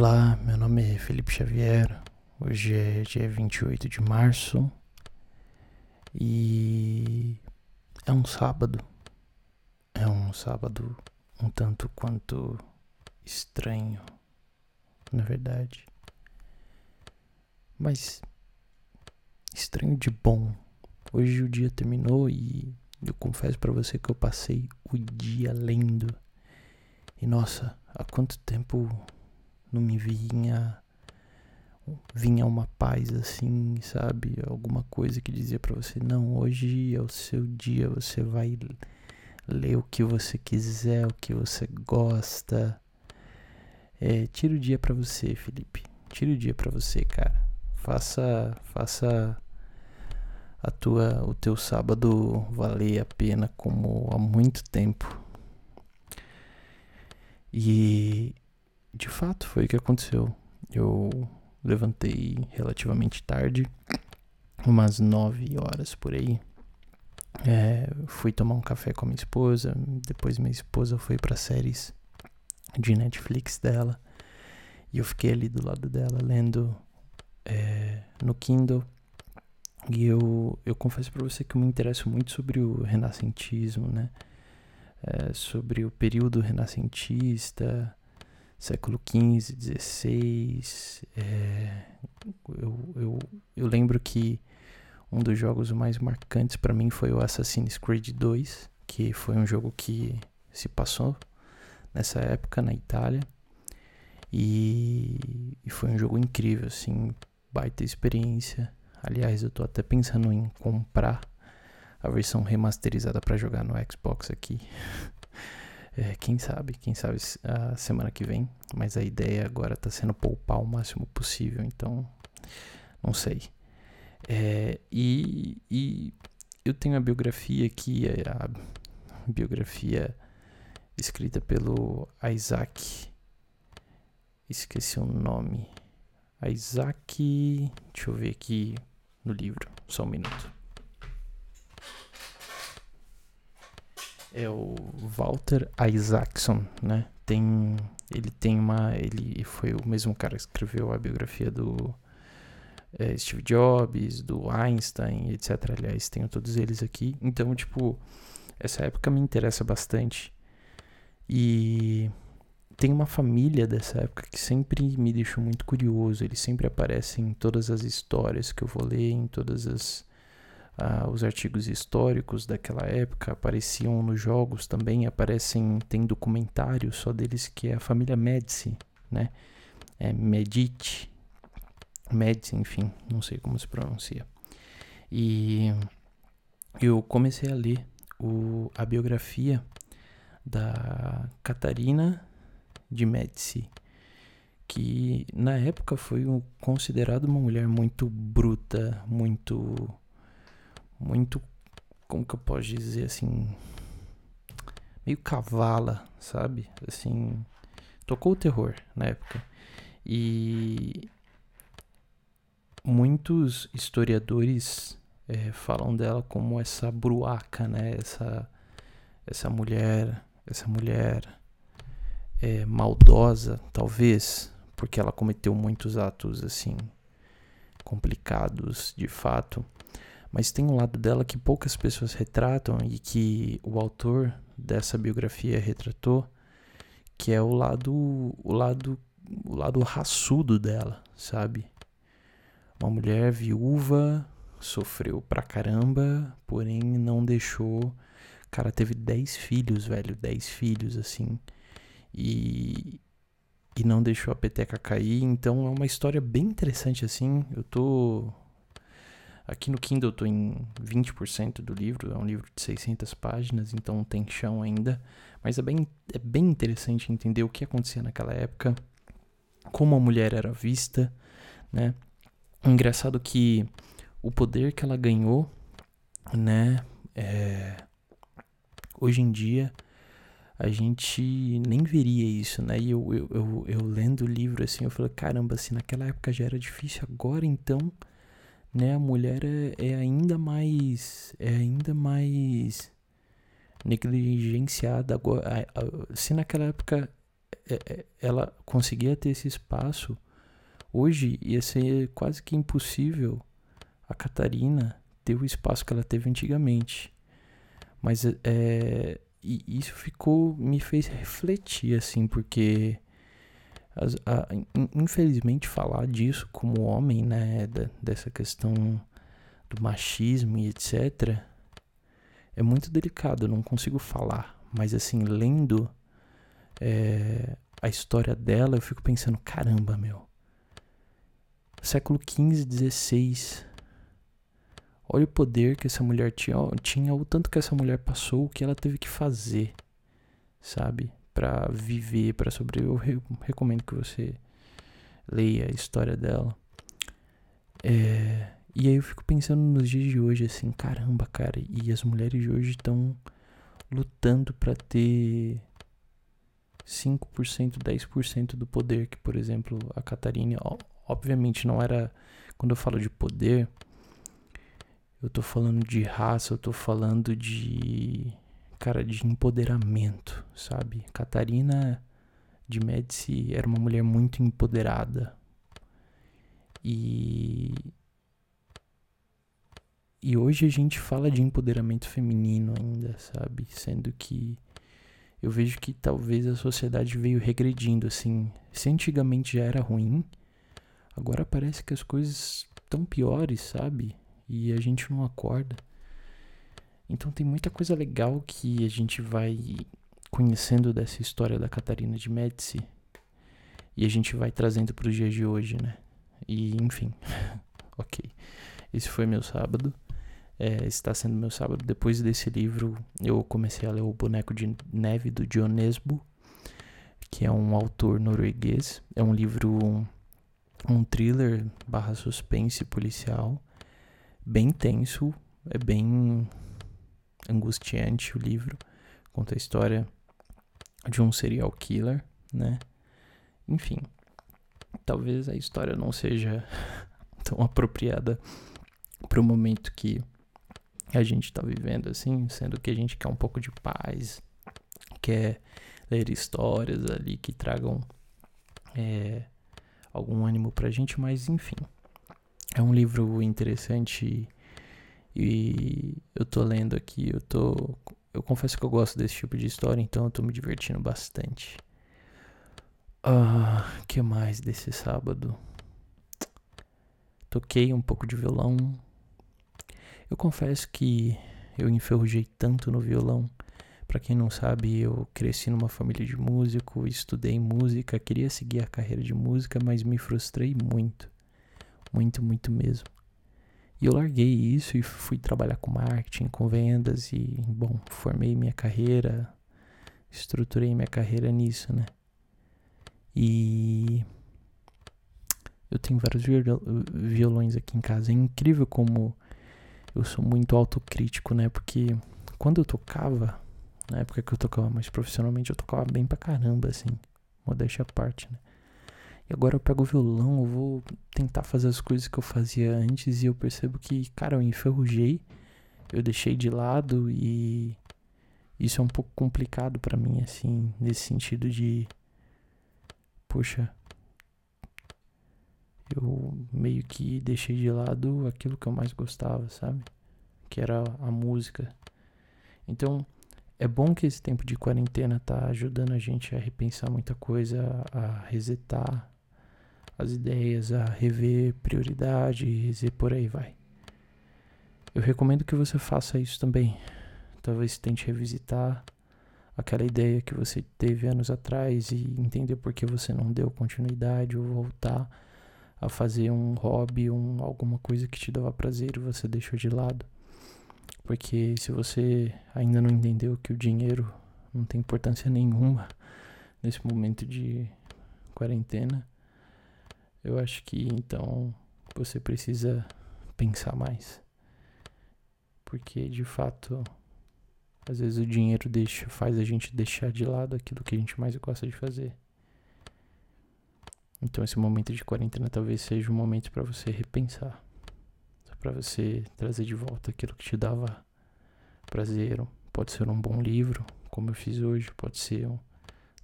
Olá, meu nome é Felipe Xavier. Hoje é dia 28 de março e é um sábado. É um sábado um tanto quanto estranho, na verdade. Mas estranho de bom. Hoje o dia terminou e eu confesso para você que eu passei o dia lendo. E nossa, há quanto tempo não me vinha vinha uma paz assim, sabe? Alguma coisa que dizia para você: "Não, hoje é o seu dia, você vai ler o que você quiser, o que você gosta". É, tira o dia para você, Felipe. Tira o dia para você, cara. Faça faça a tua o teu sábado valer a pena como há muito tempo. E de fato foi o que aconteceu. Eu levantei relativamente tarde, umas 9 horas por aí. É, fui tomar um café com a minha esposa. Depois minha esposa foi para séries de Netflix dela. E eu fiquei ali do lado dela lendo é, no Kindle. E eu, eu confesso para você que eu me interesso muito sobre o renascentismo, né? É, sobre o período renascentista, século XV, XVI. É, eu, eu, eu lembro que um dos jogos mais marcantes para mim foi o Assassin's Creed 2, que foi um jogo que se passou nessa época na Itália. E, e foi um jogo incrível, assim, baita experiência. Aliás, eu tô até pensando em comprar a versão remasterizada para jogar no Xbox aqui. É, quem sabe, quem sabe a semana que vem. Mas a ideia agora está sendo poupar o máximo possível, então não sei. É, e, e eu tenho a biografia aqui, é a biografia escrita pelo Isaac. Esqueci o nome. Isaac. Deixa eu ver aqui no livro, só um minuto. É o Walter Isaacson, né? Tem, ele tem uma, ele foi o mesmo cara que escreveu a biografia do é, Steve Jobs, do Einstein, etc. Aliás, tenho todos eles aqui. Então, tipo, essa época me interessa bastante. E tem uma família dessa época que sempre me deixou muito curioso. Ele sempre aparece em todas as histórias que eu vou ler, em todas as ah, os artigos históricos daquela época apareciam nos jogos também, aparecem, tem documentários só deles que é a família Medici, né? É Medici, Medici, enfim, não sei como se pronuncia. E eu comecei a ler o, a biografia da Catarina de Medici, que na época foi considerada uma mulher muito bruta, muito muito, como que eu posso dizer assim, meio cavala, sabe? Assim, tocou o terror na época. E muitos historiadores é, falam dela como essa bruaca, né? Essa, essa mulher, essa mulher é, maldosa, talvez, porque ela cometeu muitos atos assim complicados, de fato. Mas tem um lado dela que poucas pessoas retratam e que o autor dessa biografia retratou, que é o lado o lado o lado raçudo dela, sabe? Uma mulher viúva, sofreu pra caramba, porém não deixou. Cara, teve 10 filhos, velho, 10 filhos assim. E e não deixou a peteca cair, então é uma história bem interessante assim. Eu tô Aqui no Kindle eu tô em 20% do livro, é um livro de 600 páginas, então tem chão ainda. Mas é bem, é bem interessante entender o que acontecia naquela época, como a mulher era vista, né? Engraçado que o poder que ela ganhou, né? É... Hoje em dia a gente nem veria isso, né? E eu, eu, eu, eu lendo o livro assim, eu falei, caramba, se naquela época já era difícil, agora então né, a mulher é, é ainda mais é ainda mais negligenciada agora se naquela época é, é, ela conseguia ter esse espaço, hoje ia ser quase que impossível a Catarina ter o espaço que ela teve antigamente. Mas é, isso ficou me fez refletir assim, porque a, infelizmente falar disso como homem, né, da, dessa questão do machismo e etc, é muito delicado, eu não consigo falar, mas assim, lendo é, a história dela, eu fico pensando, caramba, meu. Século XV, XVI. Olha o poder que essa mulher tinha, tinha, o tanto que essa mulher passou, o que ela teve que fazer, sabe? Para viver, para sobreviver. Eu recomendo que você leia a história dela. É, e aí eu fico pensando nos dias de hoje, assim, caramba, cara, e as mulheres de hoje estão lutando para ter 5%, 10% do poder que, por exemplo, a Catarina, obviamente não era quando eu falo de poder, eu tô falando de raça, eu tô falando de cara de empoderamento, sabe? Catarina de Médici era uma mulher muito empoderada. E e hoje a gente fala de empoderamento feminino ainda, sabe? Sendo que eu vejo que talvez a sociedade veio regredindo assim. Se antigamente já era ruim, agora parece que as coisas estão piores, sabe? E a gente não acorda. Então tem muita coisa legal que a gente vai conhecendo dessa história da Catarina de Médici e a gente vai trazendo para os dias de hoje, né? E enfim, ok. Esse foi meu sábado. É, está sendo meu sábado. Depois desse livro, eu comecei a ler O Boneco de Neve, do John Nesbo, que é um autor norueguês. É um livro, um thriller barra suspense policial, bem tenso, é bem angustiante o livro. Conta a história de um serial killer, né? Enfim, talvez a história não seja tão apropriada para o momento que a gente está vivendo, assim, sendo que a gente quer um pouco de paz, quer ler histórias ali que tragam é, algum ânimo pra gente, mas enfim. É um livro interessante e eu tô lendo aqui, eu tô. Eu confesso que eu gosto desse tipo de história, então eu tô me divertindo bastante. Ah, que mais desse sábado? Toquei um pouco de violão. Eu confesso que eu enferrujei tanto no violão. Para quem não sabe, eu cresci numa família de músico, estudei música, queria seguir a carreira de música, mas me frustrei muito. Muito, muito mesmo. E eu larguei isso e fui trabalhar com marketing, com vendas e, bom, formei minha carreira, estruturei minha carreira nisso, né? E eu tenho vários violões aqui em casa. É incrível como eu sou muito autocrítico, né? Porque quando eu tocava, na época que eu tocava mais profissionalmente, eu tocava bem pra caramba, assim. Modéstia à parte, né? E agora eu pego o violão, eu vou tentar fazer as coisas que eu fazia antes e eu percebo que, cara, eu enferrujei, eu deixei de lado e isso é um pouco complicado para mim, assim, nesse sentido de, poxa, eu meio que deixei de lado aquilo que eu mais gostava, sabe? Que era a música. Então, é bom que esse tempo de quarentena tá ajudando a gente a repensar muita coisa, a resetar, as ideias, a rever prioridades e por aí vai. Eu recomendo que você faça isso também. Talvez tente revisitar aquela ideia que você teve anos atrás e entender por que você não deu continuidade ou voltar a fazer um hobby, um, alguma coisa que te dava prazer e você deixou de lado. Porque se você ainda não entendeu que o dinheiro não tem importância nenhuma nesse momento de quarentena, eu acho que então você precisa pensar mais. Porque de fato, às vezes o dinheiro deixa, faz a gente deixar de lado aquilo que a gente mais gosta de fazer. Então esse momento de quarentena talvez seja um momento para você repensar, para você trazer de volta aquilo que te dava prazer. Pode ser um bom livro, como eu fiz hoje, pode ser um,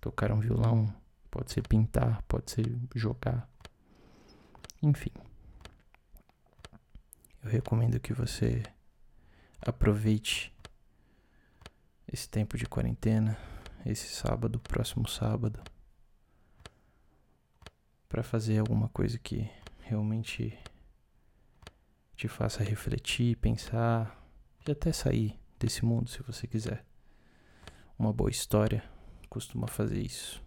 tocar um violão, Pode ser pintar, pode ser jogar. Enfim. Eu recomendo que você aproveite esse tempo de quarentena, esse sábado, próximo sábado, para fazer alguma coisa que realmente te faça refletir, pensar e até sair desse mundo se você quiser. Uma boa história costuma fazer isso.